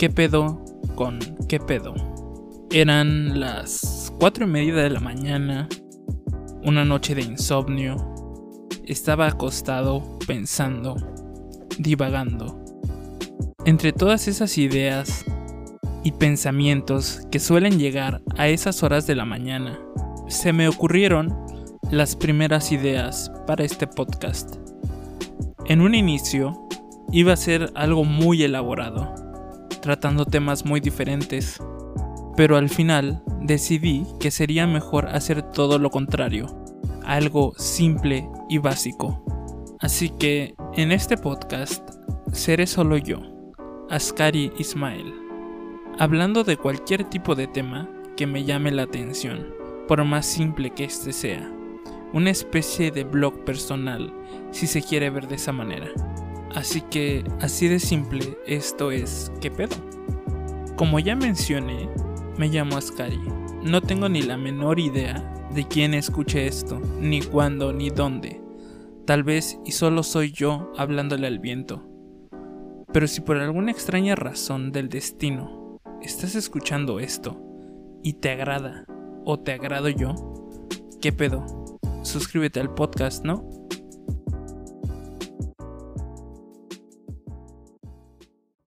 ¿Qué pedo con qué pedo? Eran las cuatro y media de la mañana, una noche de insomnio. Estaba acostado pensando, divagando. Entre todas esas ideas y pensamientos que suelen llegar a esas horas de la mañana, se me ocurrieron las primeras ideas para este podcast. En un inicio, iba a ser algo muy elaborado, tratando temas muy diferentes, pero al final decidí que sería mejor hacer todo lo contrario, algo simple y básico. Así que en este podcast seré solo yo, Askari Ismael, hablando de cualquier tipo de tema que me llame la atención, por más simple que este sea. Una especie de blog personal, si se quiere ver de esa manera. Así que, así de simple, esto es ¿qué pedo? Como ya mencioné, me llamo Askari. No tengo ni la menor idea de quién escuche esto, ni cuándo, ni dónde. Tal vez y solo soy yo hablándole al viento. Pero si por alguna extraña razón del destino estás escuchando esto y te agrada o te agrado yo, ¿qué pedo? Suscríbete al podcast, ¿no?